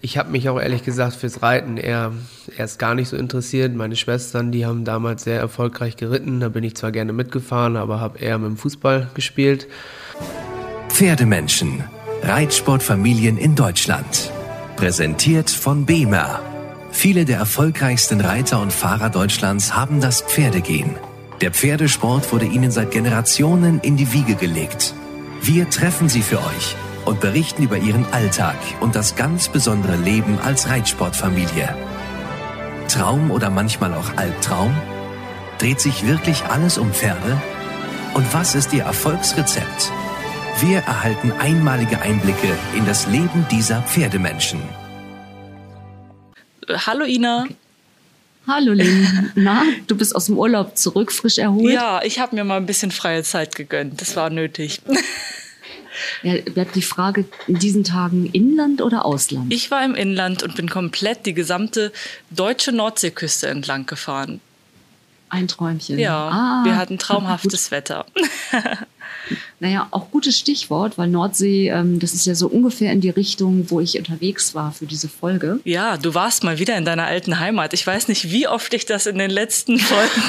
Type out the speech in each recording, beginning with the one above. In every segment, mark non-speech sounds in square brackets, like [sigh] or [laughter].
Ich habe mich auch ehrlich gesagt fürs Reiten eher erst gar nicht so interessiert. Meine Schwestern, die haben damals sehr erfolgreich geritten. Da bin ich zwar gerne mitgefahren, aber habe eher mit dem Fußball gespielt. Pferdemenschen. Reitsportfamilien in Deutschland. Präsentiert von BEMA. Viele der erfolgreichsten Reiter und Fahrer Deutschlands haben das Pferdegehen. Der Pferdesport wurde ihnen seit Generationen in die Wiege gelegt. Wir treffen sie für euch und berichten über ihren Alltag und das ganz besondere Leben als Reitsportfamilie. Traum oder manchmal auch Albtraum? Dreht sich wirklich alles um Pferde? Und was ist ihr Erfolgsrezept? Wir erhalten einmalige Einblicke in das Leben dieser Pferdemenschen. Hallo Ina. Hallo Lynn. Na, du bist aus dem Urlaub zurück, frisch erholt? Ja, ich habe mir mal ein bisschen freie Zeit gegönnt. Das war nötig. [laughs] Ja, bleibt die Frage, in diesen Tagen Inland oder Ausland? Ich war im Inland und bin komplett die gesamte deutsche Nordseeküste entlang gefahren. Ein Träumchen. Ja, ah, wir hatten traumhaftes [laughs] Wetter. [laughs] Naja, auch gutes Stichwort, weil Nordsee, ähm, das ist ja so ungefähr in die Richtung, wo ich unterwegs war für diese Folge. Ja, du warst mal wieder in deiner alten Heimat. Ich weiß nicht, wie oft ich das in den letzten [laughs] Folgen,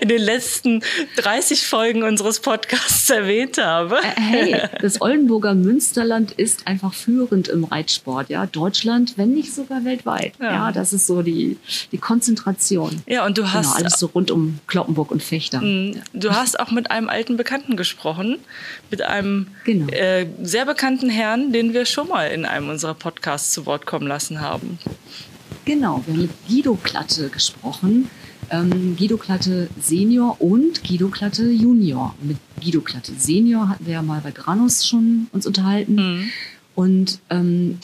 in den letzten 30 Folgen unseres Podcasts erwähnt habe. Äh, hey, das Oldenburger Münsterland ist einfach führend im Reitsport, ja. Deutschland, wenn nicht sogar weltweit. Ja, Ja. das ist so die, die Konzentration. Ja, und du Genau, hast, alles so rund um Kloppenburg und Fechter. Mm, du hast auch mit einem alten Bekannten gesprochen, mit einem Genau. äh, sehr bekannten Herrn, den wir schon mal in einem unserer Podcasts zu Wort kommen lassen haben. Genau, wir haben mit Guido Klatte gesprochen. Ähm, Guido Klatte Senior und Guido Klatte Junior. Mit Guido Klatte Senior hatten wir ja mal bei Granus schon uns unterhalten. Mhm. Und ähm,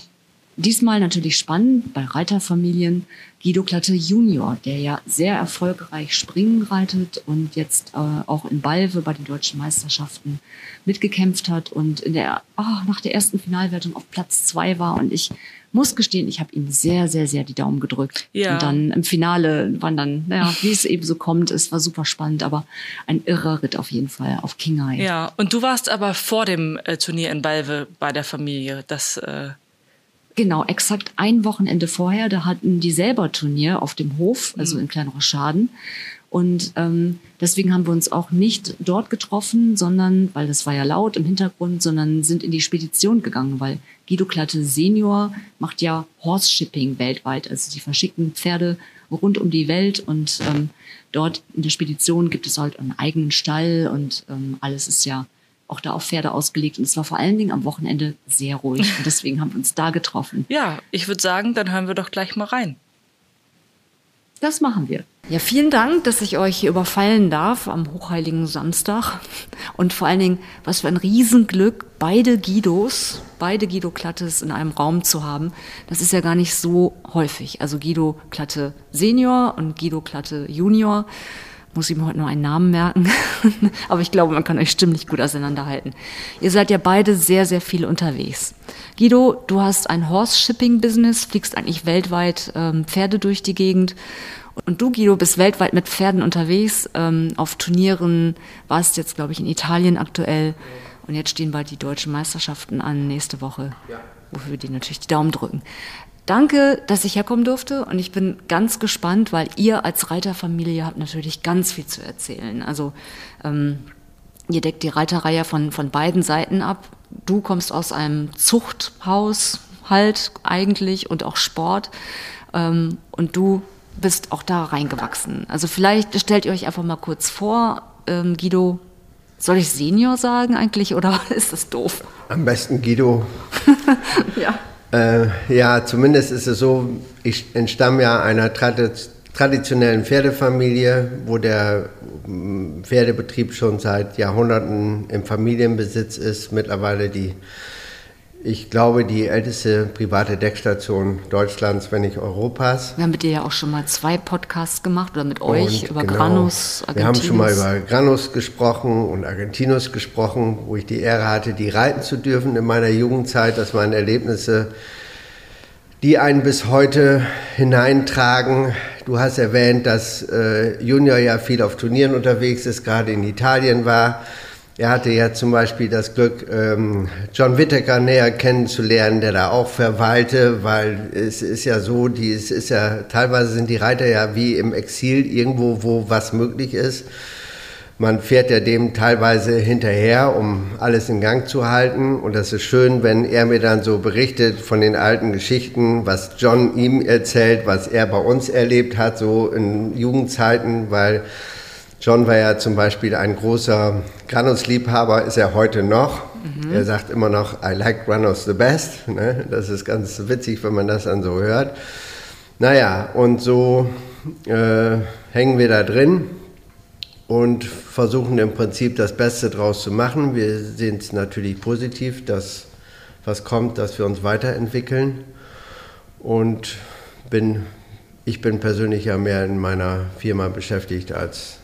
diesmal natürlich spannend bei Reiterfamilien Guido Klatte Junior, der ja sehr erfolgreich Springen reitet und jetzt äh, auch in Balve bei den deutschen Meisterschaften mitgekämpft hat und in der, ah, nach der ersten Finalwertung auf Platz zwei war. Und ich muss gestehen, ich habe ihm sehr, sehr, sehr die Daumen gedrückt. Ja. Und dann im Finale waren dann, naja, [laughs] wie es eben so kommt, es war super spannend, aber ein irrer Ritt auf jeden Fall auf Kingay. Ja, und du warst aber vor dem äh, Turnier in Balve bei der Familie. Das, äh, Genau, exakt ein Wochenende vorher, da hatten die selber Turnier auf dem Hof, also in Kleinrochaden. Und ähm, deswegen haben wir uns auch nicht dort getroffen, sondern, weil das war ja laut im Hintergrund, sondern sind in die Spedition gegangen, weil Guido Klatte Senior macht ja Horse Shipping weltweit. Also die verschicken Pferde rund um die Welt und ähm, dort in der Spedition gibt es halt einen eigenen Stall und ähm, alles ist ja auch da auf Pferde ausgelegt. Und es war vor allen Dingen am Wochenende sehr ruhig. Und deswegen haben wir uns da getroffen. ja, ich würde sagen, dann hören wir doch gleich mal rein. Das machen wir. Ja, vielen Dank, dass ich euch hier überfallen darf am hochheiligen Samstag. Und vor allen Dingen, was für ein Riesenglück, beide Guidos, beide Guido Klattes in einem Raum zu haben. Das ist ja gar nicht so häufig. Also Guido Klatte Senior und Guido Klatte Junior. Muss ich mir heute nur einen Namen merken. [laughs] Aber ich glaube, man kann euch stimmlich gut auseinanderhalten. Ihr seid ja beide sehr, sehr viel unterwegs. Guido, du hast ein Horse-Shipping-Business, fliegst eigentlich weltweit ähm, Pferde durch die Gegend. Und du, Guido, bist weltweit mit Pferden unterwegs, ähm, auf Turnieren, warst jetzt, glaube ich, in Italien aktuell. Und jetzt stehen bald die deutschen Meisterschaften an nächste Woche, wofür wir dir natürlich die Daumen drücken. Danke, dass ich herkommen durfte und ich bin ganz gespannt, weil ihr als Reiterfamilie habt natürlich ganz viel zu erzählen. Also ähm, ihr deckt die Reiterreihe von, von beiden Seiten ab. Du kommst aus einem Zuchthaus halt eigentlich und auch Sport ähm, und du bist auch da reingewachsen. Also vielleicht stellt ihr euch einfach mal kurz vor, ähm, Guido, soll ich Senior sagen eigentlich oder [laughs] ist das doof? Am besten Guido. [laughs] Ja. Äh, ja, zumindest ist es so, ich entstamme ja einer tradi traditionellen Pferdefamilie, wo der mm, Pferdebetrieb schon seit Jahrhunderten im Familienbesitz ist. Mittlerweile die, ich glaube, die älteste private Deckstation Deutschlands, wenn nicht Europas. Wir haben mit dir ja auch schon mal zwei Podcasts gemacht oder mit euch Und über genau, Granus, Wir haben schon mal Argentinus. über Granus gesprochen und Argentinus gesprochen, wo ich die Ehre hatte, die reiten zu dürfen in meiner Jugendzeit. Das waren Erlebnisse, die einen bis heute hineintragen. Du hast erwähnt, dass äh, Junior ja viel auf Turnieren unterwegs ist, gerade in Italien war. Er hatte ja zum Beispiel das Glück, ähm, John Whittaker näher kennenzulernen, der da auch verweilte, weil es ist ja so, die, es ist ja, teilweise sind die Reiter ja wie im Exil irgendwo, wo was möglich ist. Man fährt ja dem teilweise hinterher, um alles in Gang zu halten. Und das ist schön, wenn er mir dann so berichtet von den alten Geschichten, was John ihm erzählt, was er bei uns erlebt hat, so in Jugendzeiten, weil John war ja zum Beispiel ein großer Granus-Liebhaber, ist er heute noch. Mhm. Er sagt immer noch, I like Granus the best. Ne? Das ist ganz witzig, wenn man das dann so hört. Naja, und so äh, hängen wir da drin und versuchen im Prinzip das Beste draus zu machen. Wir sehen es natürlich positiv, dass was kommt, dass wir uns weiterentwickeln. Und bin, ich bin persönlich ja mehr in meiner Firma beschäftigt als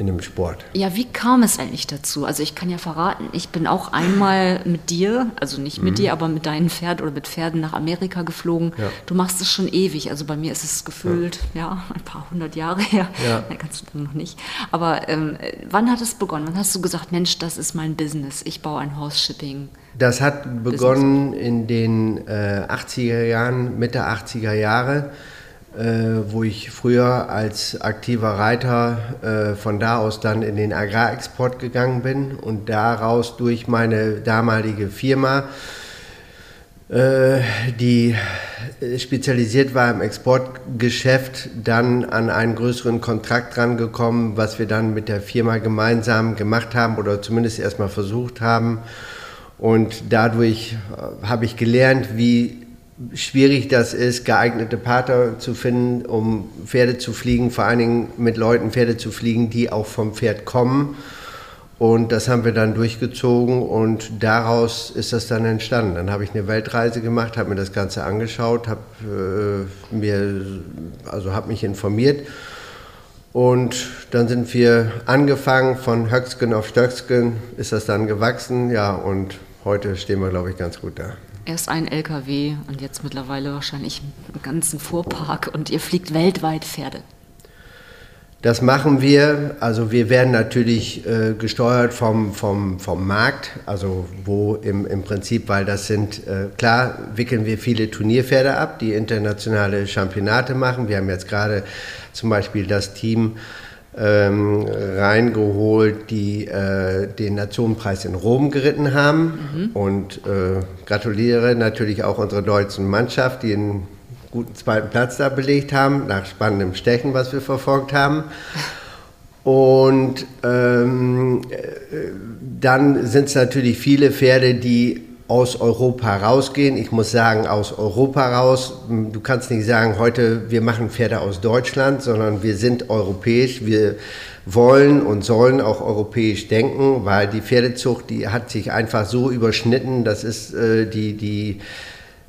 in dem Sport. Ja, wie kam es eigentlich dazu? Also ich kann ja verraten, ich bin auch einmal mit dir, also nicht mit mhm. dir, aber mit deinen Pferden oder mit Pferden nach Amerika geflogen. Ja. Du machst es schon ewig, also bei mir ist es gefühlt, ja, ja ein paar hundert Jahre her. Ja. [laughs] Kannst du noch nicht. Aber ähm, wann hat es begonnen? Wann hast du gesagt, Mensch, das ist mein Business, ich baue ein Horse Shipping? Das hat begonnen Business. in den äh, 80er Jahren, Mitte 80er Jahre äh, wo ich früher als aktiver Reiter äh, von da aus dann in den Agrarexport gegangen bin und daraus durch meine damalige Firma, äh, die spezialisiert war im Exportgeschäft, dann an einen größeren Kontrakt rangekommen, was wir dann mit der Firma gemeinsam gemacht haben oder zumindest erstmal versucht haben. Und dadurch äh, habe ich gelernt, wie schwierig das ist, geeignete Partner zu finden, um Pferde zu fliegen, vor allen Dingen mit Leuten Pferde zu fliegen, die auch vom Pferd kommen. Und das haben wir dann durchgezogen und daraus ist das dann entstanden. Dann habe ich eine Weltreise gemacht, habe mir das Ganze angeschaut, habe äh, mir, also habe mich informiert und dann sind wir angefangen von Höcksken auf Stöcksken, ist das dann gewachsen, ja und heute stehen wir glaube ich ganz gut da. Erst ein LKW und jetzt mittlerweile wahrscheinlich einen ganzen Fuhrpark und ihr fliegt weltweit Pferde. Das machen wir. Also wir werden natürlich äh, gesteuert vom, vom, vom Markt, also wo im, im Prinzip, weil das sind, äh, klar wickeln wir viele Turnierpferde ab, die internationale Championate machen. Wir haben jetzt gerade zum Beispiel das Team ähm, reingeholt, die äh, den Nationenpreis in Rom geritten haben. Mhm. Und äh, gratuliere natürlich auch unserer deutschen Mannschaft, die einen guten zweiten Platz da belegt haben, nach spannendem Stechen, was wir verfolgt haben. Und ähm, äh, dann sind es natürlich viele Pferde, die aus Europa rausgehen. Ich muss sagen, aus Europa raus. Du kannst nicht sagen, heute wir machen Pferde aus Deutschland, sondern wir sind europäisch. Wir wollen und sollen auch europäisch denken, weil die Pferdezucht, die hat sich einfach so überschnitten. Das ist äh, die, die,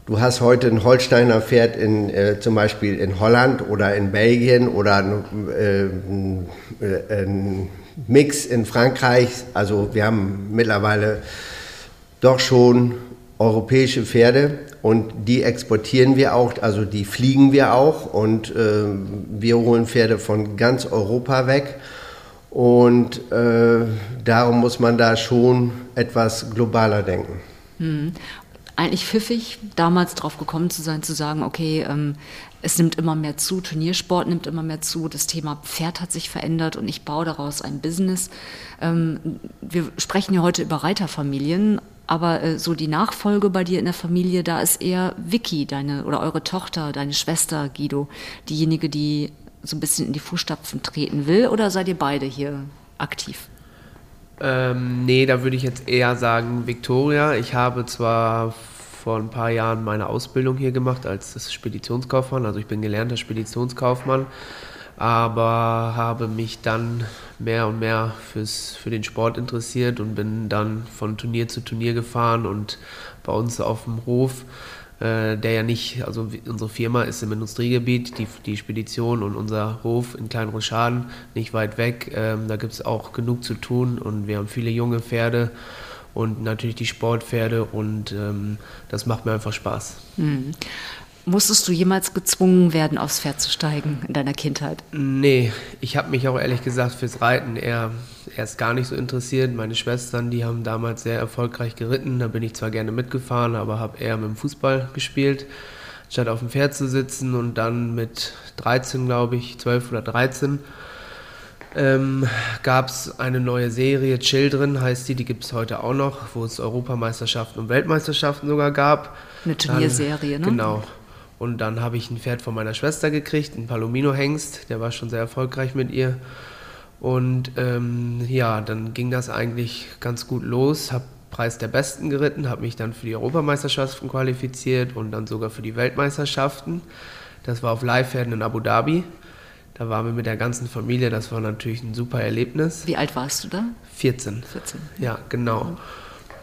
du hast heute ein Holsteiner Pferd in, äh, zum Beispiel in Holland oder in Belgien oder äh, ein Mix in Frankreich. Also wir haben mittlerweile doch schon europäische Pferde und die exportieren wir auch, also die fliegen wir auch und äh, wir holen Pferde von ganz Europa weg und äh, darum muss man da schon etwas globaler denken. Hm. Eigentlich pfiffig, damals drauf gekommen zu sein, zu sagen, okay, ähm, es nimmt immer mehr zu, Turniersport nimmt immer mehr zu, das Thema Pferd hat sich verändert und ich baue daraus ein Business. Ähm, wir sprechen ja heute über Reiterfamilien, aber äh, so die Nachfolge bei dir in der Familie, da ist eher Vicky, deine oder eure Tochter, deine Schwester Guido, diejenige, die so ein bisschen in die Fußstapfen treten will, oder seid ihr beide hier aktiv? Ähm, nee, da würde ich jetzt eher sagen Victoria. Ich habe zwar vor ein paar Jahren meine Ausbildung hier gemacht als Speditionskaufmann, also ich bin gelernter Speditionskaufmann aber habe mich dann mehr und mehr fürs, für den Sport interessiert und bin dann von Turnier zu Turnier gefahren und bei uns auf dem Hof, äh, der ja nicht, also unsere Firma ist im Industriegebiet, die, die Spedition und unser Hof in Kleinroschaden, nicht weit weg, ähm, da gibt es auch genug zu tun und wir haben viele junge Pferde und natürlich die Sportpferde und ähm, das macht mir einfach Spaß. Mhm. Musstest du jemals gezwungen werden, aufs Pferd zu steigen in deiner Kindheit? Nee, ich habe mich auch ehrlich gesagt fürs Reiten eher, erst gar nicht so interessiert. Meine Schwestern, die haben damals sehr erfolgreich geritten. Da bin ich zwar gerne mitgefahren, aber habe eher mit dem Fußball gespielt, statt auf dem Pferd zu sitzen. Und dann mit 13, glaube ich, 12 oder 13, ähm, gab es eine neue Serie, Children heißt die, die gibt es heute auch noch, wo es Europameisterschaften und Weltmeisterschaften sogar gab. Eine Turnierserie, ne? Genau. Und dann habe ich ein Pferd von meiner Schwester gekriegt, ein Palomino-Hengst, der war schon sehr erfolgreich mit ihr. Und ähm, ja, dann ging das eigentlich ganz gut los, habe Preis der Besten geritten, habe mich dann für die Europameisterschaften qualifiziert und dann sogar für die Weltmeisterschaften. Das war auf Leihpferden in Abu Dhabi. Da waren wir mit der ganzen Familie, das war natürlich ein super Erlebnis. Wie alt warst du da? 14. 14. Ja, genau.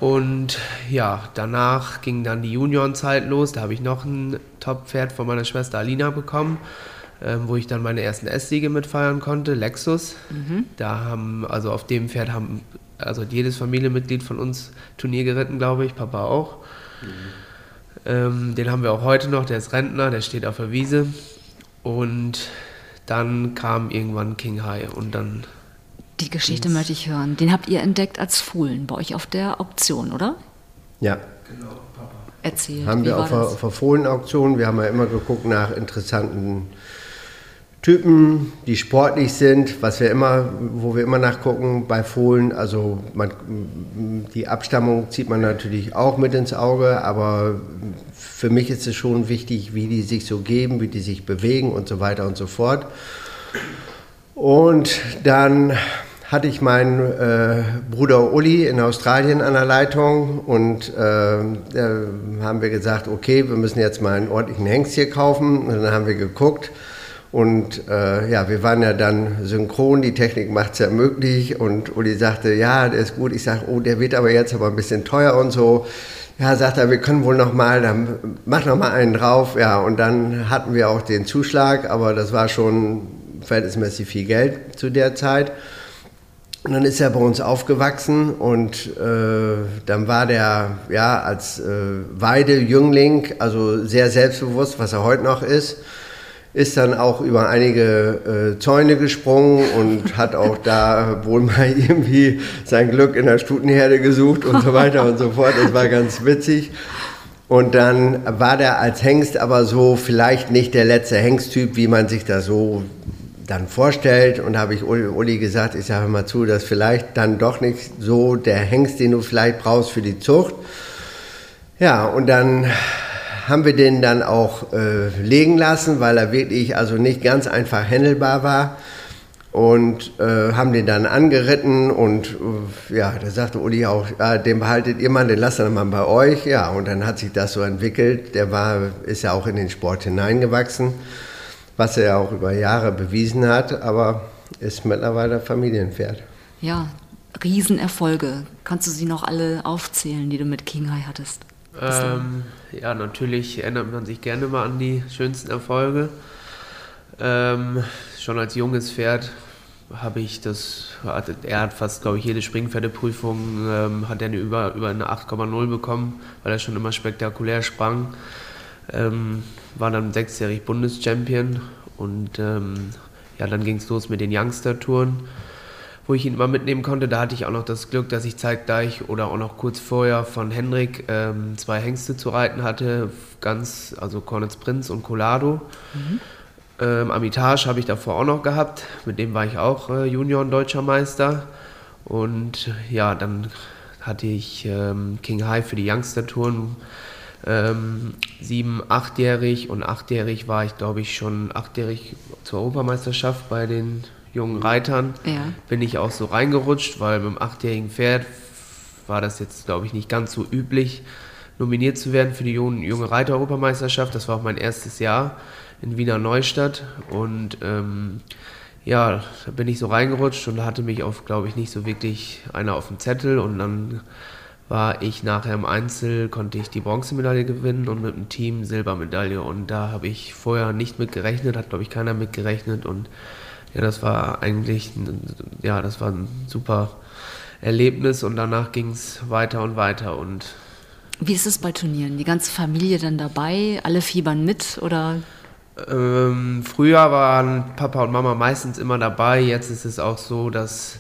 Und ja, danach ging dann die Juniorenzeit los. Da habe ich noch ein Top-Pferd von meiner Schwester Alina bekommen, ähm, wo ich dann meine ersten S-Siege mitfeiern konnte, Lexus. Mhm. Da haben, also auf dem Pferd haben, also jedes Familienmitglied von uns Turnier geritten, glaube ich, Papa auch. Mhm. Ähm, den haben wir auch heute noch, der ist Rentner, der steht auf der Wiese. Und dann kam irgendwann King High und dann. Die Geschichte möchte ich hören. Den habt ihr entdeckt als Fohlen bei euch auf der Auktion, oder? Ja. Genau, Papa. Erzählt. Haben wir auf der, auf der Fohlenauktion. Wir haben ja immer geguckt nach interessanten Typen, die sportlich sind, was wir immer, wo wir immer nachgucken bei Fohlen. Also man, die Abstammung zieht man natürlich auch mit ins Auge, aber für mich ist es schon wichtig, wie die sich so geben, wie die sich bewegen und so weiter und so fort. Und dann hatte ich meinen äh, Bruder Uli in Australien an der Leitung und äh, haben wir gesagt, okay, wir müssen jetzt mal einen ordentlichen Hengst hier kaufen. Und dann haben wir geguckt und äh, ja, wir waren ja dann synchron, die Technik macht es ja möglich und Uli sagte, ja, der ist gut. Ich sage, oh, der wird aber jetzt aber ein bisschen teuer und so. Ja, sagt er, wir können wohl noch mal, dann mach noch mal einen drauf. Ja, und dann hatten wir auch den Zuschlag, aber das war schon verhältnismäßig viel Geld zu der Zeit. Und dann ist er bei uns aufgewachsen und äh, dann war der ja als äh, Weidejüngling, also sehr selbstbewusst, was er heute noch ist ist dann auch über einige äh, Zäune gesprungen und hat auch da wohl mal [laughs] irgendwie sein Glück in der Stutenherde gesucht und so weiter und so fort. Das war ganz witzig. Und dann war der als Hengst aber so vielleicht nicht der letzte Hengsttyp, wie man sich das so dann vorstellt. Und habe ich Uli, gesagt, ich sage mal zu, dass vielleicht dann doch nicht so der Hengst, den du vielleicht brauchst für die Zucht. Ja, und dann haben wir den dann auch äh, legen lassen, weil er wirklich also nicht ganz einfach händelbar war. Und äh, haben den dann angeritten und äh, ja, da sagte Uli auch, ja, den behaltet ihr mal, den lasst ihr mal bei euch. Ja, und dann hat sich das so entwickelt. Der war, ist ja auch in den Sport hineingewachsen, was er ja auch über Jahre bewiesen hat, aber ist mittlerweile Familienpferd. Ja, Riesenerfolge. Kannst du sie noch alle aufzählen, die du mit King High hattest? Ähm, ja, natürlich erinnert man sich gerne mal an die schönsten Erfolge. Ähm, schon als junges Pferd habe ich das, er hat fast, glaube ich, jede Springpferdeprüfung, ähm, hat er eine über, über eine 8,0 bekommen, weil er schon immer spektakulär sprang. Ähm, war dann sechsjährig Bundeschampion und ähm, ja, dann ging es los mit den Youngster-Touren wo ich ihn immer mitnehmen konnte. Da hatte ich auch noch das Glück, dass ich zeitgleich oder auch noch kurz vorher von Henrik ähm, zwei Hengste zu reiten hatte, ganz, also Cornets Prinz und Colado. Mhm. Ähm, Amitage habe ich davor auch noch gehabt, mit dem war ich auch äh, Junior- und Deutscher Meister. Und ja, dann hatte ich ähm, King High für die Youngster-Touren. Ähm, sieben, achtjährig und achtjährig war ich, glaube ich, schon achtjährig zur Europameisterschaft bei den jungen Reitern ja. bin ich auch so reingerutscht, weil mit dem achtjährigen Pferd war das jetzt, glaube ich, nicht ganz so üblich, nominiert zu werden für die junge, junge Reiter-Europameisterschaft. Das war auch mein erstes Jahr in Wiener Neustadt und ähm, ja, da bin ich so reingerutscht und hatte mich auf, glaube ich, nicht so wirklich einer auf dem Zettel und dann war ich nachher im Einzel, konnte ich die Bronzemedaille gewinnen und mit dem Team Silbermedaille und da habe ich vorher nicht mit gerechnet, hat glaube ich keiner mit gerechnet und ja, das war eigentlich, ja, das war ein super Erlebnis und danach ging es weiter und weiter und wie ist es bei Turnieren? Die ganze Familie dann dabei? Alle fiebern mit oder? Ähm, früher waren Papa und Mama meistens immer dabei. Jetzt ist es auch so, dass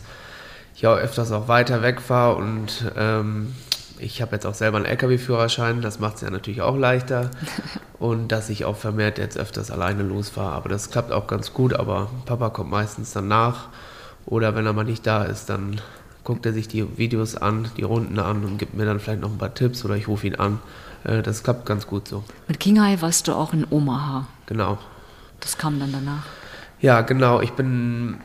ich auch öfters auch weiter wegfahre und ähm, ich habe jetzt auch selber einen LKW-Führerschein, das macht es ja natürlich auch leichter. [laughs] Und dass ich auch vermehrt jetzt öfters alleine losfahre. Aber das klappt auch ganz gut, aber Papa kommt meistens dann nach. Oder wenn er mal nicht da ist, dann guckt er sich die Videos an, die Runden an und gibt mir dann vielleicht noch ein paar Tipps oder ich rufe ihn an. Äh, das klappt ganz gut so. Mit Kinghai warst du auch in Omaha. Genau. Das kam dann danach. Ja, genau. Ich bin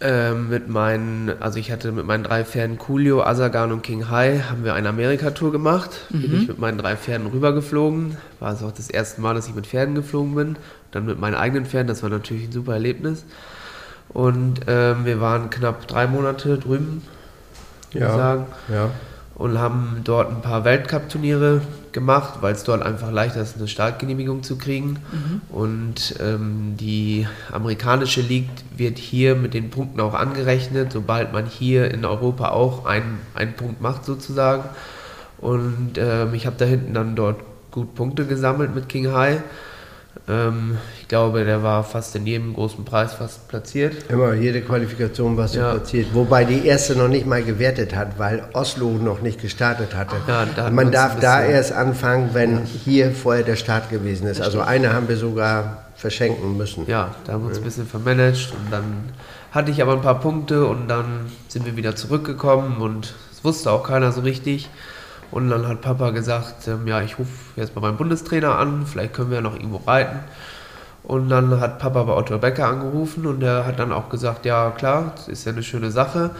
äh, mit meinen, also ich hatte mit meinen drei Pferden Coolio, Asagan und King High, haben wir eine Amerika-Tour gemacht. Mhm. Bin ich mit meinen drei Pferden rübergeflogen. War es auch das erste Mal, dass ich mit Pferden geflogen bin. Dann mit meinen eigenen Pferden, das war natürlich ein super Erlebnis. Und ähm, wir waren knapp drei Monate drüben, würde ja, ich sagen. Ja und haben dort ein paar Weltcup-Turniere gemacht, weil es dort einfach leichter ist, eine Startgenehmigung zu kriegen. Mhm. Und ähm, die amerikanische League wird hier mit den Punkten auch angerechnet, sobald man hier in Europa auch einen, einen Punkt macht sozusagen. Und ähm, ich habe da hinten dann dort gut Punkte gesammelt mit King High. Ähm, ich glaube, der war fast in jedem großen Preis fast platziert. Immer, jede Qualifikation warst du ja. platziert. Wobei die erste noch nicht mal gewertet hat, weil Oslo noch nicht gestartet hatte. Ja, da Man darf da erst anfangen, wenn hier vorher der Start gewesen ist. Also eine haben wir sogar verschenken müssen. Ja, da haben wir uns ein bisschen vermanagt und dann hatte ich aber ein paar Punkte und dann sind wir wieder zurückgekommen und es wusste auch keiner so richtig. Und dann hat Papa gesagt, ähm, ja, ich rufe jetzt mal meinen Bundestrainer an, vielleicht können wir ja noch irgendwo reiten. Und dann hat Papa bei Otto Becker angerufen und der hat dann auch gesagt, ja klar, das ist ja eine schöne Sache.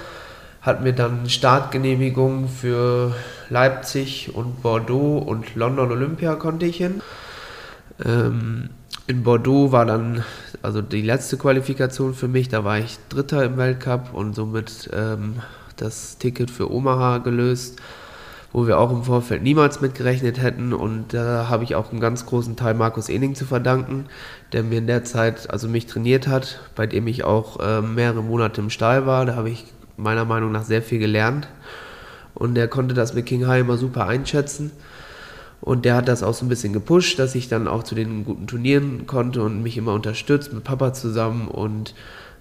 Hat mir dann Startgenehmigung für Leipzig und Bordeaux und London Olympia konnte ich hin. Ähm, in Bordeaux war dann also die letzte Qualifikation für mich, da war ich Dritter im Weltcup und somit ähm, das Ticket für Omaha gelöst wo wir auch im Vorfeld niemals mitgerechnet hätten. Und da habe ich auch einen ganz großen Teil Markus Ening zu verdanken, der mir in der Zeit, also mich trainiert hat, bei dem ich auch äh, mehrere Monate im Stall war. Da habe ich meiner Meinung nach sehr viel gelernt. Und der konnte das mit King High immer super einschätzen. Und der hat das auch so ein bisschen gepusht, dass ich dann auch zu den guten Turnieren konnte und mich immer unterstützt mit Papa zusammen. Und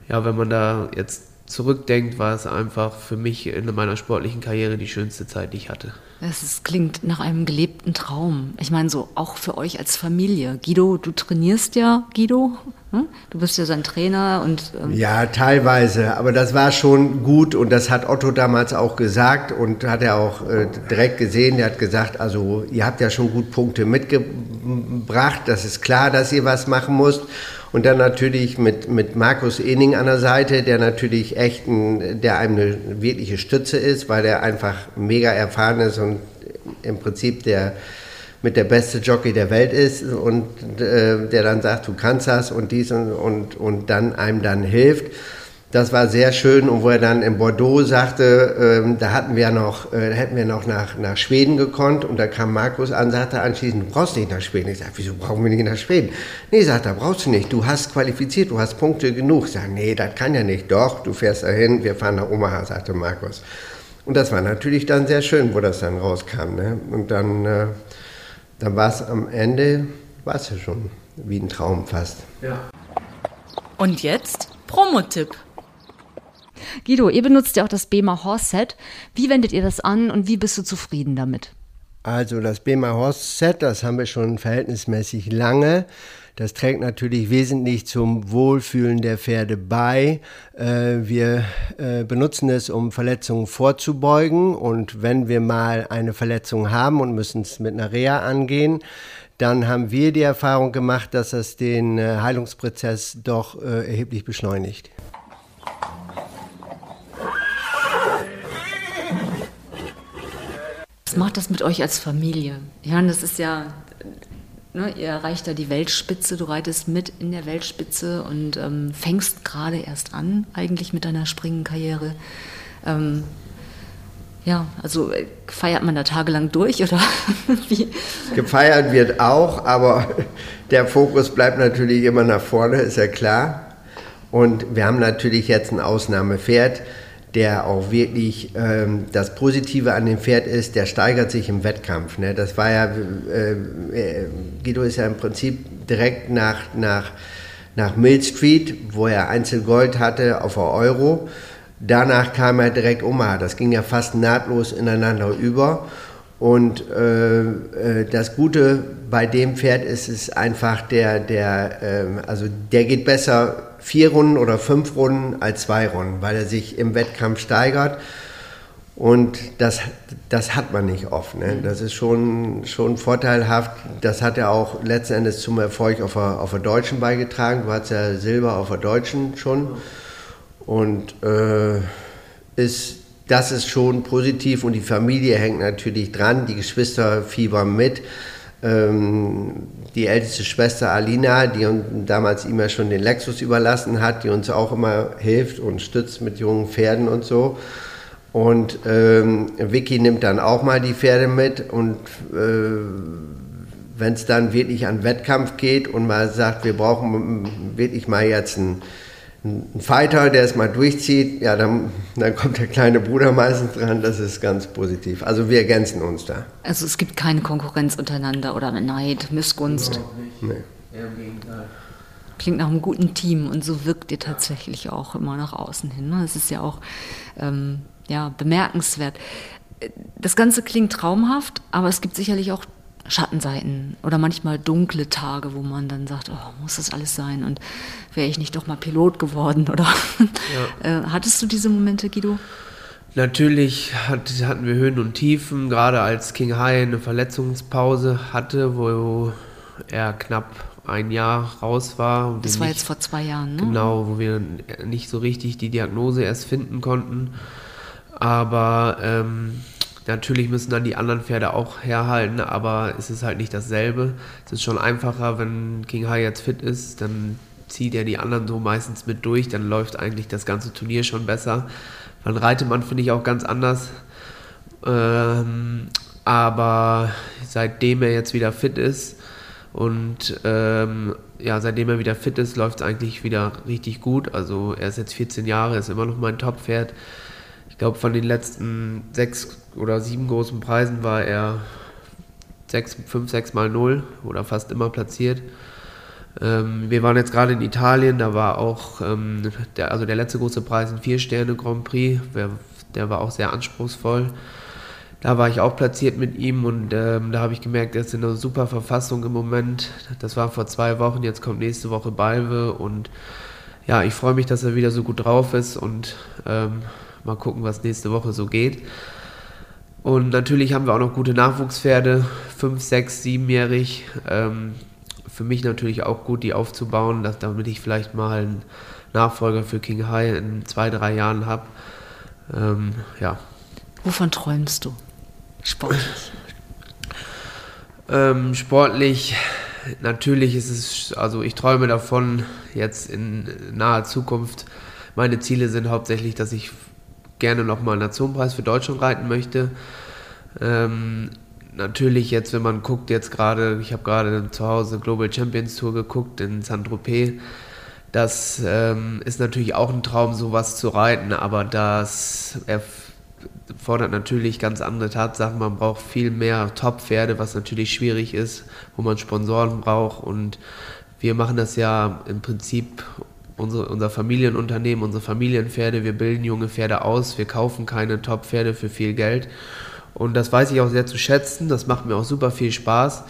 ja, wenn man da jetzt zurückdenkt, war es einfach für mich in meiner sportlichen Karriere die schönste Zeit, die ich hatte. Es klingt nach einem gelebten Traum. Ich meine, so auch für euch als Familie. Guido, du trainierst ja, Guido. Hm? Du bist ja sein Trainer und. Ähm ja, teilweise. Aber das war schon gut und das hat Otto damals auch gesagt und hat er auch äh, direkt gesehen. Er hat gesagt, also ihr habt ja schon gut Punkte mitgebracht. Das ist klar, dass ihr was machen müsst. Und dann natürlich mit, mit Markus Ening an der Seite, der natürlich echt ein, der einem eine wirkliche Stütze ist, weil er einfach mega erfahren ist und im Prinzip der mit der beste Jockey der Welt ist und äh, der dann sagt, du kannst das und dies und, und, und dann einem dann hilft. Das war sehr schön und wo er dann in Bordeaux sagte, ähm, da hatten wir noch, äh, hätten wir noch nach, nach Schweden gekonnt und da kam Markus an, sagte anschließend, du brauchst nicht nach Schweden. Ich sage, wieso brauchen wir nicht nach Schweden? Nee, sagt er, brauchst du nicht, du hast qualifiziert, du hast Punkte genug. Ich sage, nee, das kann ja nicht. Doch, du fährst dahin, wir fahren nach Omaha, sagte Markus. Und das war natürlich dann sehr schön, wo das dann rauskam. Ne? Und dann, äh, dann war es am Ende, war es ja schon wie ein Traum fast. Ja. Und jetzt Promotipp. Guido, ihr benutzt ja auch das BEMA Horse Set. Wie wendet ihr das an und wie bist du zufrieden damit? Also das BEMA Horse Set, das haben wir schon verhältnismäßig lange. Das trägt natürlich wesentlich zum Wohlfühlen der Pferde bei. Äh, wir äh, benutzen es, um Verletzungen vorzubeugen. Und wenn wir mal eine Verletzung haben und müssen es mit einer Reha angehen, dann haben wir die Erfahrung gemacht, dass das den äh, Heilungsprozess doch erheblich beschleunigt. Macht das mit euch als Familie? Ja, das ist ja, ne, ihr erreicht da die Weltspitze, du reitest mit in der Weltspitze und ähm, fängst gerade erst an, eigentlich mit deiner Springenkarriere. Ähm, ja, also äh, feiert man da tagelang durch oder [laughs] wie? Gefeiert wird auch, aber der Fokus bleibt natürlich immer nach vorne, ist ja klar. Und wir haben natürlich jetzt ein Ausnahmepferd der auch wirklich ähm, das Positive an dem Pferd ist, der steigert sich im Wettkampf. Ne? Das war ja, äh, äh, Guido ist ja im Prinzip direkt nach, nach, nach Mill Street, wo er Einzelgold hatte auf der Euro, danach kam ja direkt Omaha. Das ging ja fast nahtlos ineinander über. Und äh, äh, das Gute bei dem Pferd ist es einfach, der, der, äh, also der geht besser vier Runden oder fünf Runden als zwei Runden, weil er sich im Wettkampf steigert. Und das, das hat man nicht oft. Ne? Das ist schon, schon vorteilhaft. Das hat er auch letzten Endes zum Erfolg auf der, auf der Deutschen beigetragen. Du hattest ja Silber auf der Deutschen schon. Und äh, ist das ist schon positiv und die Familie hängt natürlich dran, die Geschwister fiebern mit. Ähm, die älteste Schwester Alina, die uns damals immer schon den Lexus überlassen hat, die uns auch immer hilft und stützt mit jungen Pferden und so. Und ähm, Vicky nimmt dann auch mal die Pferde mit und äh, wenn es dann wirklich an Wettkampf geht und man sagt, wir brauchen wirklich mal jetzt einen ein Fighter, der es mal durchzieht, ja, dann, dann kommt der kleine Bruder meistens dran. Das ist ganz positiv. Also wir ergänzen uns da. Also es gibt keine Konkurrenz untereinander oder Neid, Missgunst. Nee. Eher im Gegenteil. Klingt nach einem guten Team und so wirkt ihr tatsächlich auch immer nach außen hin. Ne? Das ist ja auch ähm, ja, bemerkenswert. Das Ganze klingt traumhaft, aber es gibt sicherlich auch Schattenseiten oder manchmal dunkle Tage, wo man dann sagt, oh, muss das alles sein und wäre ich nicht doch mal Pilot geworden [laughs] oder ja. Äh, hattest du diese Momente, Guido? Natürlich hat, hatten wir Höhen und Tiefen, gerade als King High eine Verletzungspause hatte, wo er knapp ein Jahr raus war. Das war nicht, jetzt vor zwei Jahren, ne? Genau, wo wir nicht so richtig die Diagnose erst finden konnten. Aber ähm, Natürlich müssen dann die anderen Pferde auch herhalten, aber es ist halt nicht dasselbe. Es ist schon einfacher, wenn King High jetzt fit ist, dann zieht er die anderen so meistens mit durch, dann läuft eigentlich das ganze Turnier schon besser. Dann reitet man, finde ich, auch ganz anders. Ähm, aber seitdem er jetzt wieder fit ist und ähm, ja, seitdem er wieder fit ist, läuft es eigentlich wieder richtig gut. Also er ist jetzt 14 Jahre, ist immer noch mein Top-Pferd. Ich glaube, von den letzten sechs oder sieben großen Preisen war er sechs, fünf, sechs mal null oder fast immer platziert. Ähm, wir waren jetzt gerade in Italien, da war auch, ähm, der, also der letzte große Preis, ein Vier-Sterne Grand Prix, der, der, war auch sehr anspruchsvoll. Da war ich auch platziert mit ihm und ähm, da habe ich gemerkt, er ist in einer super Verfassung im Moment. Das war vor zwei Wochen, jetzt kommt nächste Woche Balve und ja, ich freue mich, dass er wieder so gut drauf ist und ähm, Mal gucken, was nächste Woche so geht. Und natürlich haben wir auch noch gute Nachwuchspferde, 5, 6, 7-jährig. Ähm, für mich natürlich auch gut, die aufzubauen, dass, damit ich vielleicht mal einen Nachfolger für King High in zwei, drei Jahren habe. Ähm, ja. Wovon träumst du sportlich? ähm, sportlich, natürlich ist es, also ich träume davon, jetzt in naher Zukunft. Meine Ziele sind hauptsächlich, dass ich gerne nochmal einen Nationenpreis für Deutschland reiten möchte. Ähm, natürlich jetzt, wenn man guckt, jetzt gerade, ich habe gerade zu Hause Global Champions Tour geguckt in Saint-Tropez. Das ähm, ist natürlich auch ein Traum, sowas zu reiten, aber das erfordert natürlich ganz andere Tatsachen. Man braucht viel mehr Top-Pferde, was natürlich schwierig ist, wo man Sponsoren braucht. Und wir machen das ja im Prinzip unsere, unser Familienunternehmen, unsere Familienpferde, wir bilden junge Pferde aus, wir kaufen keine Top-Pferde für viel Geld. Und das weiß ich auch sehr zu schätzen, das macht mir auch super viel Spaß.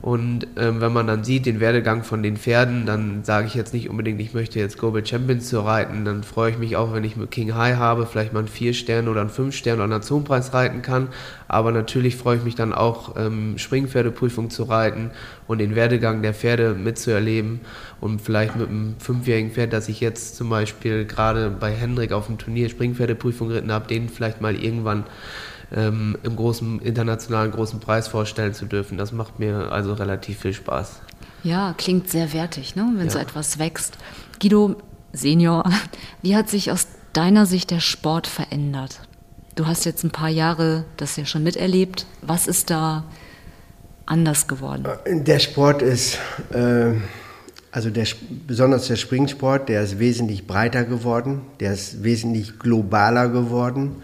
Und ähm, wenn man dann sieht den Werdegang von den Pferden, dann sage ich jetzt nicht unbedingt, ich möchte jetzt Global Champions zu reiten. Dann freue ich mich auch, wenn ich mit King High habe, vielleicht mal einen 4-Stern oder einen 5-Stern oder einen Nationenpreis reiten kann. Aber natürlich freue ich mich dann auch, ähm, Springpferdeprüfung zu reiten und den Werdegang der Pferde mitzuerleben. Und vielleicht mit einem fünfjährigen Pferd, das ich jetzt zum Beispiel gerade bei Hendrik auf dem Turnier Springpferdeprüfung geritten habe, den vielleicht mal irgendwann ähm, im großen internationalen großen Preis vorstellen zu dürfen. Das macht mir also relativ viel Spaß. Ja, klingt sehr wertig, ne? wenn ja. so etwas wächst. Guido Senior, wie hat sich aus deiner Sicht der Sport verändert? Du hast jetzt ein paar Jahre das ja schon miterlebt. Was ist da anders geworden? Der Sport ist, äh, also der, besonders der Springsport, der ist wesentlich breiter geworden, der ist wesentlich globaler geworden.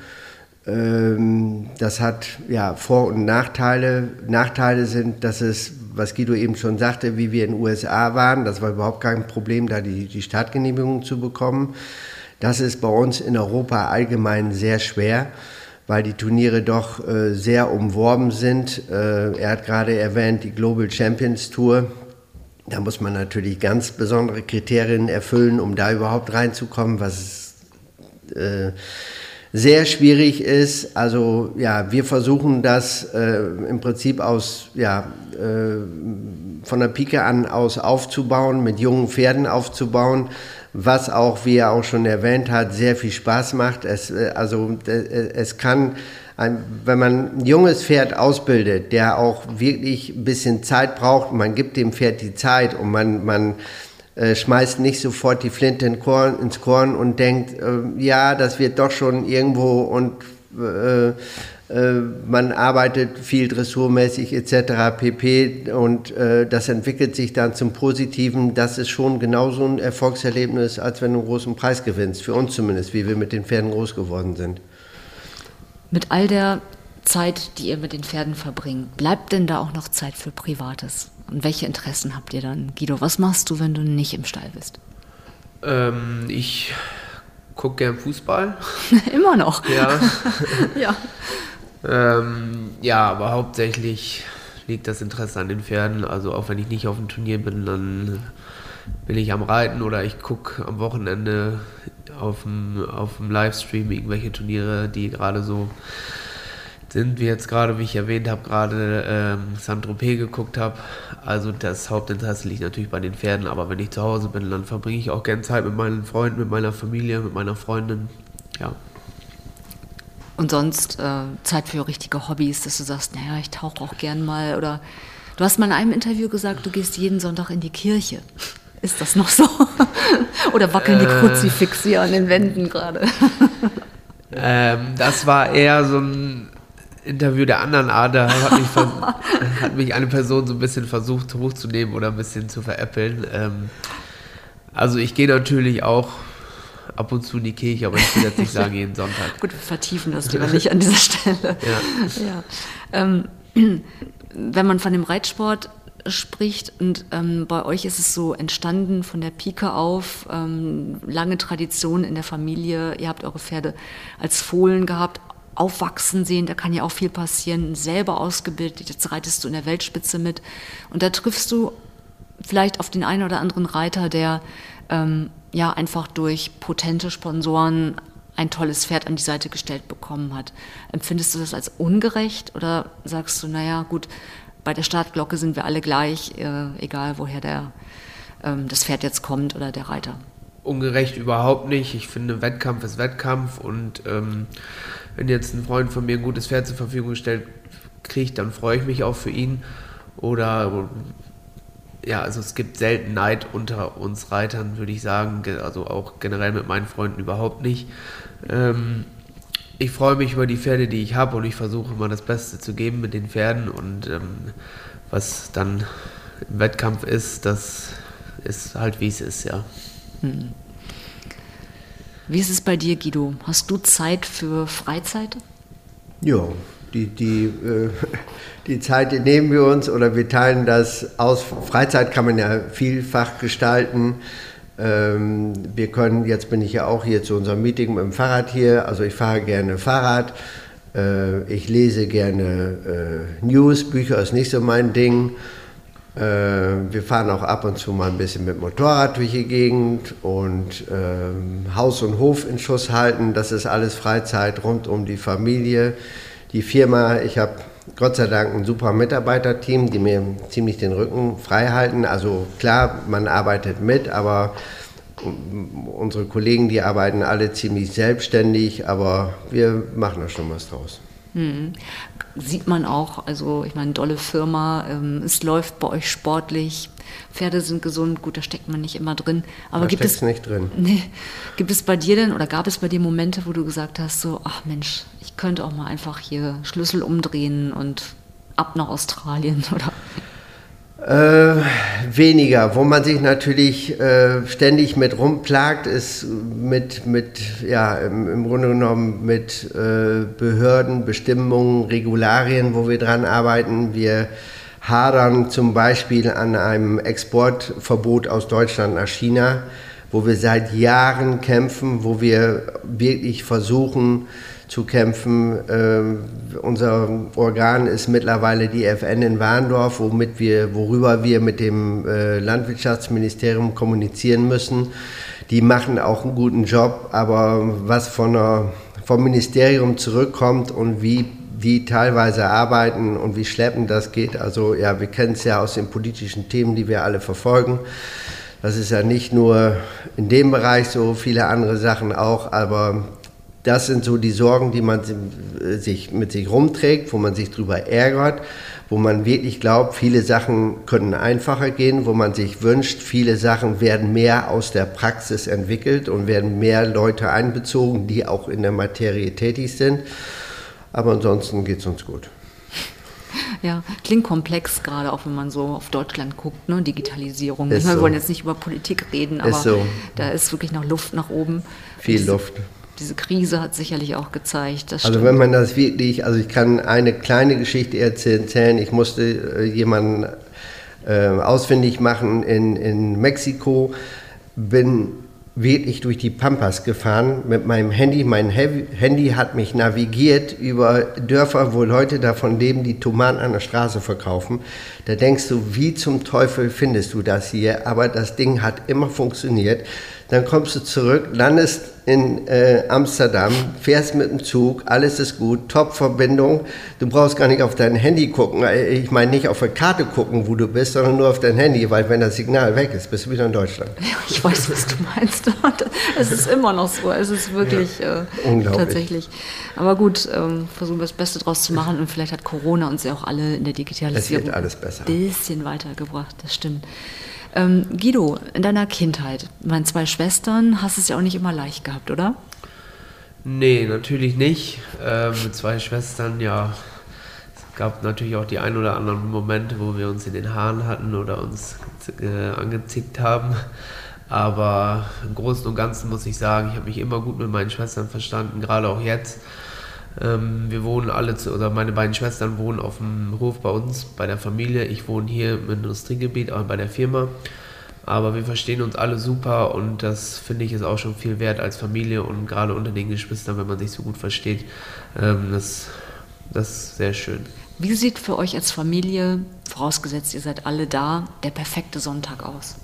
Ähm, das hat ja Vor- und Nachteile. Nachteile sind, dass es, was Guido eben schon sagte, wie wir in den USA waren, das war überhaupt kein Problem, da die, die Startgenehmigung zu bekommen. Das ist bei uns in Europa allgemein sehr schwer, weil die Turniere doch äh, sehr umworben sind. Äh, er hat gerade erwähnt, die Global Champions Tour. Da muss man natürlich ganz besondere Kriterien erfüllen, um da überhaupt reinzukommen, was äh, sehr schwierig ist. Also ja, wir versuchen das äh, im Prinzip aus, ja, äh, von der Pike an aus aufzubauen, mit jungen Pferden aufzubauen, was auch, wie er auch schon erwähnt hat, sehr viel Spaß macht. Es, äh, also äh, es kann, ein, wenn man ein junges Pferd ausbildet, der auch wirklich ein bisschen Zeit braucht, man gibt dem Pferd die Zeit und man, man äh, schmeißt nicht sofort die Flinte in Korn, ins Korn und denkt, äh, ja, das wird doch schon irgendwo und äh, äh man arbeitet viel dressurmäßig etc. pp. Und äh, das entwickelt sich dann zum Positiven. Das ist schon genauso ein Erfolgserlebnis, als wenn du einen großen Preis gewinnst. Für uns zumindest, wie wir mit den Pferden groß geworden sind. Mit all der Zeit, die ihr mit den Pferden verbringt, bleibt denn da auch noch Zeit für Privates? Und welche Interessen habt ihr dann? Guido, was machst du, wenn du nicht im Stall bist? Ähm, ich gucke gern Fußball. [laughs] Immer noch. Ja. [laughs] ja. Ähm, ja, aber hauptsächlich liegt das Interesse an den Pferden. Also auch wenn ich nicht auf dem Turnier bin, dann bin ich am Reiten oder ich gucke am Wochenende auf dem, auf dem Livestream irgendwelche Turniere, die gerade so sind wir jetzt gerade, wie ich erwähnt habe, gerade ähm, Saint-Tropez geguckt habe. Also das Hauptinteresse liegt natürlich bei den Pferden, aber wenn ich zu Hause bin, dann verbringe ich auch gerne Zeit mit meinen Freunden, mit meiner Familie, mit meiner Freundin. Ja. Und sonst äh, Zeit für richtige Hobbys, dass du sagst, naja, ich tauche auch gern mal oder du hast mal in einem Interview gesagt, du gehst jeden Sonntag in die Kirche. Ist das noch so? [laughs] oder wackeln die äh, Kruzifixe an den Wänden gerade? [laughs] ähm, das war eher so ein Interview der anderen Art, da hat mich, [laughs] hat mich, eine Person so ein bisschen versucht hochzunehmen oder ein bisschen zu veräppeln. Ähm, also ich gehe natürlich auch ab und zu in die Kirche, aber ich will jetzt nicht [laughs] sagen jeden Sonntag. Gut, wir vertiefen das lieber nicht an dieser Stelle. [laughs] Ja. ja. Ähm, [clears throat] wenn man von dem Reitsport spricht und ähm, bei euch ist es so entstanden von der Pike auf, ähm, lange Tradition in der Familie, ihr habt eure Pferde als Fohlen gehabt, aufwachsen sehen, da kann ja auch viel passieren, selber ausgebildet, jetzt reitest du in der Weltspitze mit und da triffst du vielleicht auf den einen oder anderen Reiter, der ähm, ja einfach durch potente Sponsoren ein tolles Pferd an die Seite gestellt bekommen hat. Empfindest du das als ungerecht oder sagst du, naja, gut, bei der Startglocke sind wir alle gleich, äh, egal woher der, ähm, das Pferd jetzt kommt oder der Reiter? Ungerecht überhaupt nicht. Ich finde, Wettkampf ist Wettkampf und ähm, wenn jetzt ein Freund von mir ein gutes Pferd zur Verfügung stellt, kriegt, dann freue ich mich auch für ihn. Oder ja, also es gibt selten Neid unter uns Reitern, würde ich sagen. Also auch generell mit meinen Freunden überhaupt nicht. Ähm, ich freue mich über die Pferde, die ich habe und ich versuche immer das Beste zu geben mit den Pferden. Und ähm, was dann im Wettkampf ist, das ist halt wie es ist, ja. Hm. Wie ist es bei dir, Guido? Hast du Zeit für Freizeit? Ja, die, die, äh, [laughs] die Zeit die nehmen wir uns oder wir teilen das aus. Freizeit kann man ja vielfach gestalten. Ähm, wir können, jetzt bin ich ja auch hier zu unserem Meeting mit dem Fahrrad hier, also ich fahre gerne Fahrrad. Äh, ich lese gerne äh, News, Bücher ist nicht so mein Ding. Äh, wir fahren auch ab und zu mal ein bisschen mit Motorrad durch die Gegend und äh, Haus und Hof in Schuss halten. Das ist alles Freizeit rund um die Familie. Die Firma, ich habe Gott sei Dank ein super Mitarbeiterteam, die mir ziemlich den Rücken frei halten. Also klar, man arbeitet mit, aber unsere Kollegen, die arbeiten alle ziemlich selbstständig, aber wir machen da schon was draus. Mhm. Sieht man auch, also ich meine, dolle Firma, ähm, es läuft bei euch sportlich, Pferde sind gesund, gut, da steckt man nicht immer drin. Aber da gibt es nicht drin. [laughs] Nee, gibt es bei dir denn oder gab es bei dir Momente, wo du gesagt hast, so, ach Mensch, ich könnte auch mal einfach hier Schlüssel umdrehen und ab nach Australien [laughs] oder? Äh, weniger. Wo man sich natürlich äh, ständig mit rumplagt, ist mit, mit ja, im, im Grunde genommen mit äh, Behörden, Bestimmungen, Regularien, wo wir dran arbeiten. Wir hadern zum Beispiel an einem Exportverbot aus Deutschland nach China, wo wir seit Jahren kämpfen, wo wir wirklich versuchen zu kämpfen. Ähm, unser Organ ist mittlerweile die FN in Warndorf, womit wir, worüber wir mit dem äh, Landwirtschaftsministerium kommunizieren müssen. Die machen auch einen guten Job, aber was von der, vom Ministerium zurückkommt und wie die teilweise arbeiten und wie schleppend das geht. Also ja, wir kennen es ja aus den politischen Themen, die wir alle verfolgen. Das ist ja nicht nur in dem Bereich so, viele andere Sachen auch, aber das sind so die Sorgen, die man sich mit sich rumträgt, wo man sich drüber ärgert, wo man wirklich glaubt, viele Sachen können einfacher gehen, wo man sich wünscht, viele Sachen werden mehr aus der Praxis entwickelt und werden mehr Leute einbezogen, die auch in der Materie tätig sind. Aber ansonsten geht es uns gut. Ja, klingt komplex, gerade auch wenn man so auf Deutschland guckt, ne? Digitalisierung. Ist wir so. wollen jetzt nicht über Politik reden, aber so. da ist wirklich noch Luft nach oben. Viel Luft. Diese Krise hat sicherlich auch gezeigt. also wenn man das wirklich, also ich kann eine kleine Geschichte erzählen. Ich musste äh, jemanden äh, ausfindig machen in, in Mexiko, bin wirklich durch die Pampas gefahren mit meinem Handy. Mein Handy hat mich navigiert über Dörfer, wo Leute davon leben, die Tomaten an der Straße verkaufen. Da denkst du, wie zum Teufel findest du das hier? Aber das Ding hat immer funktioniert. Dann kommst du zurück, landest in äh, Amsterdam, fährst mit dem Zug, alles ist gut, Top-Verbindung. Du brauchst gar nicht auf dein Handy gucken. Äh, ich meine nicht auf der Karte gucken, wo du bist, sondern nur auf dein Handy, weil wenn das Signal weg ist, bist du wieder in Deutschland. [laughs] Ja, ich weiß, was du meinst. [laughs] es ist immer noch so. Es ist wirklich ja, äh, unglaublich. tatsächlich. Aber gut, ähm, versuchen wir das Beste draus zu machen und vielleicht hat Corona uns ja auch alle in der Digitalisierung ein bisschen weitergebracht. Das stimmt. Ähm, Guido, in deiner Kindheit, meine zwei Schwestern, hast es ja auch nicht immer leicht gehabt, oder? Nee, natürlich nicht. Äh, mit zwei Schwestern, ja, es gab natürlich auch die ein oder anderen Momente, wo wir uns in den Haaren hatten oder uns äh, angezickt haben. Aber im Großen und Ganzen muss ich sagen, ich habe mich immer gut mit meinen Schwestern verstanden, gerade auch jetzt. Ähm, wir wohnen alle, zu, oder meine beiden Schwestern wohnen auf dem Hof bei uns, bei der Familie. Ich wohne hier im Industriegebiet, auch bei der Firma. Aber wir verstehen uns alle super und das finde ich ist auch schon viel wert als Familie und gerade unter den Geschwistern, wenn man sich so gut versteht. Ähm, das, das ist sehr schön. Wie sieht für euch als Familie, vorausgesetzt ihr seid alle da, der perfekte Sonntag aus?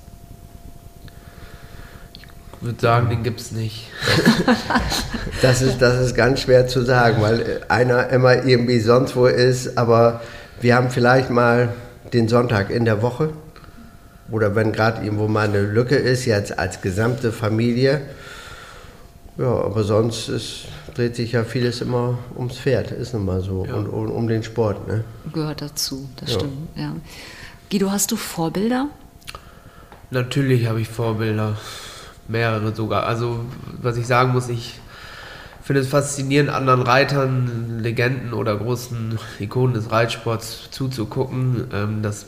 Ich würde sagen, den gibt es nicht. [laughs] das, ist, das ist ganz schwer zu sagen, weil einer immer irgendwie sonst wo ist, aber wir haben vielleicht mal den Sonntag in der Woche oder wenn gerade irgendwo mal eine Lücke ist, jetzt als gesamte Familie. Ja, aber sonst ist, dreht sich ja vieles immer ums Pferd, ist nun mal so, ja. und, und, um den Sport. Ne? Gehört dazu, das ja. stimmt. Ja. Guido, hast du Vorbilder? Natürlich habe ich Vorbilder mehrere sogar. Also was ich sagen muss, ich finde es faszinierend, anderen Reitern, Legenden oder großen Ikonen des Reitsports zuzugucken. Ähm, das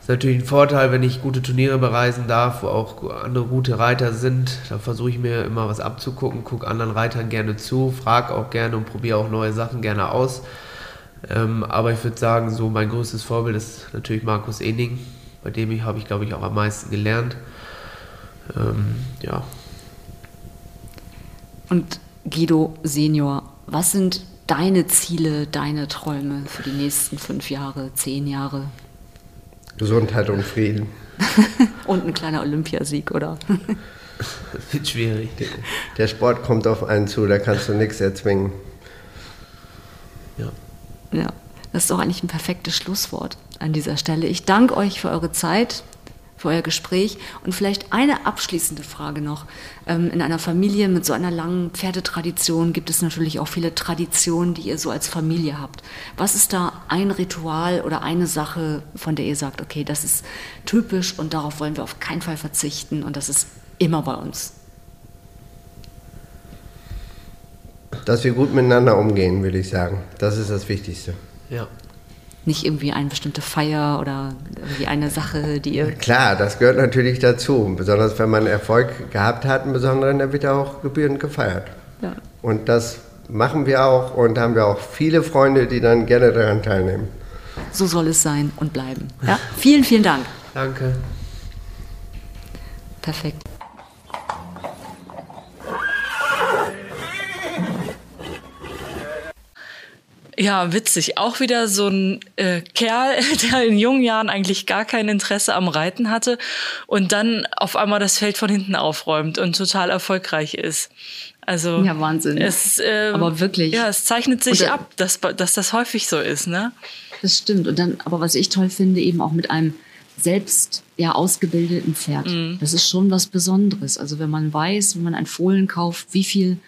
ist natürlich ein Vorteil, wenn ich gute Turniere bereisen darf, wo auch andere gute Reiter sind. Da versuche ich mir immer was abzugucken, gucke anderen Reitern gerne zu, frage auch gerne und probiere auch neue Sachen gerne aus. Ähm, aber ich würde sagen, so mein größtes Vorbild ist natürlich Markus Ening. Bei dem habe ich, glaube ich, auch am meisten gelernt. Ähm, ja. Und Guido Senior, was sind deine Ziele, deine Träume für die nächsten fünf Jahre, zehn Jahre? Gesundheit und Frieden. [laughs] und ein kleiner Olympiasieg, oder? [laughs] Wird schwierig. Der Sport kommt auf einen zu, da kannst du nichts erzwingen. Ja. Ja, das ist doch eigentlich ein perfektes Schlusswort an dieser Stelle. Ich danke euch für eure Zeit für euer Gespräch. Und vielleicht eine abschließende Frage noch. Ähm, in einer Familie mit so einer langen Pferdetradition gibt es natürlich auch viele Traditionen, die ihr so als Familie habt. Was ist da ein Ritual oder eine Sache, von der ihr sagt, okay, das ist typisch und darauf wollen wir auf keinen Fall verzichten und das ist immer bei uns? Dass wir gut miteinander umgehen, würde ich sagen. Das ist das Wichtigste. Ja nicht irgendwie eine bestimmte Feier oder irgendwie eine Sache, die ihr. Klar, das gehört natürlich dazu. Besonders wenn man Erfolg gehabt hat, im Besonderen, dann wird auch gebührend gefeiert. Ja. Und das machen wir auch und haben wir auch viele Freunde, die dann gerne daran teilnehmen. So soll es sein und bleiben. Ja? Vielen, vielen Dank. Danke. Perfekt. Ja, witzig. Auch wieder so ein äh, Kerl, [laughs] der in jungen Jahren eigentlich gar kein Interesse am Reiten hatte und dann auf einmal das Feld von hinten aufräumt und total erfolgreich ist. Also ja, Wahnsinn. Es, äh, aber wirklich. Ja, es zeichnet sich dann, ab, dass, dass das häufig so ist, ne? Das stimmt. Und dann, aber was ich toll finde, eben auch mit einem selbst ja ausgebildeten Pferd. Mhm. Das ist schon was Besonderes. Also wenn man weiß, wenn man ein Fohlen kauft, wie viel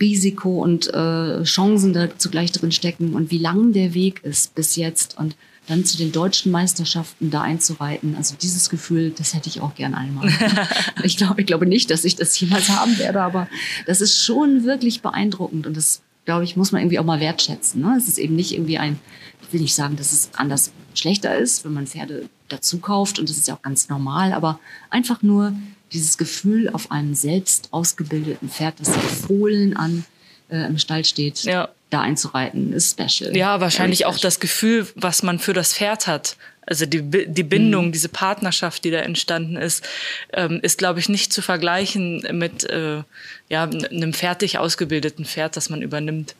Risiko und äh, Chancen da zugleich drin stecken und wie lang der Weg ist bis jetzt und dann zu den deutschen Meisterschaften da einzureiten. Also dieses Gefühl, das hätte ich auch gern einmal. [laughs] ich glaube, ich glaube nicht, dass ich das jemals haben werde, aber das ist schon wirklich beeindruckend und das, glaube ich, muss man irgendwie auch mal wertschätzen. Ne? Es ist eben nicht irgendwie ein, ich will nicht sagen, dass es anders schlechter ist, wenn man Pferde dazu kauft und das ist ja auch ganz normal, aber einfach nur dieses Gefühl auf einem selbst ausgebildeten Pferd, das Fohlen an äh, im Stall steht, ja. da einzureiten, ist special. Ja, wahrscheinlich auch das Gefühl, was man für das Pferd hat. Also die, die Bindung, mhm. diese Partnerschaft, die da entstanden ist, ähm, ist, glaube ich, nicht zu vergleichen mit äh, ja, einem fertig ausgebildeten Pferd, das man übernimmt.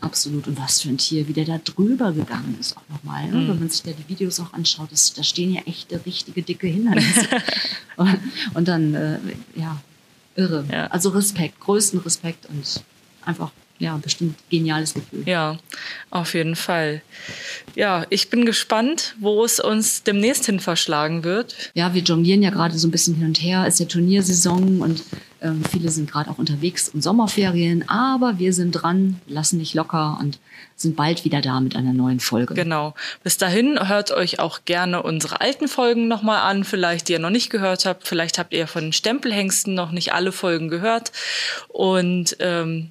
Absolut. Und was für ein Tier, wie der da drüber gegangen ist auch nochmal. Ne? Mhm. Wenn man sich da die Videos auch anschaut, das, da stehen ja echte, richtige, dicke Hindernisse. [laughs] und, und, dann, äh, ja, irre. Ja. Also Respekt, größten Respekt und einfach ja, bestimmt geniales Gefühl. Ja, auf jeden Fall. Ja, ich bin gespannt, wo es uns demnächst hin verschlagen wird. Ja, wir jonglieren ja gerade so ein bisschen hin und her. Es ist ja Turniersaison und ähm, viele sind gerade auch unterwegs und Sommerferien. Aber wir sind dran, lassen nicht locker und sind bald wieder da mit einer neuen Folge. Genau. Bis dahin hört euch auch gerne unsere alten Folgen nochmal an, vielleicht die ihr noch nicht gehört habt. Vielleicht habt ihr von den Stempelhengsten noch nicht alle Folgen gehört. Und ähm,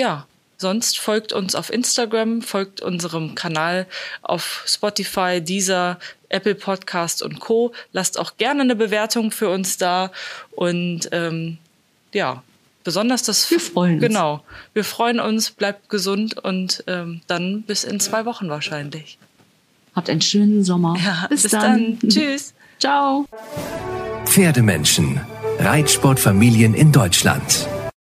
ja, sonst folgt uns auf Instagram, folgt unserem Kanal auf Spotify, Deezer, Apple Podcast und Co. Lasst auch gerne eine Bewertung für uns da und ähm, ja, besonders das. Wir freuen uns. Genau. Wir freuen uns, bleibt gesund und ähm, dann bis in zwei Wochen wahrscheinlich. Habt einen schönen Sommer. Ja, bis, bis dann. dann. Tschüss. Ciao. Pferdemenschen. Reitsportfamilien in Deutschland.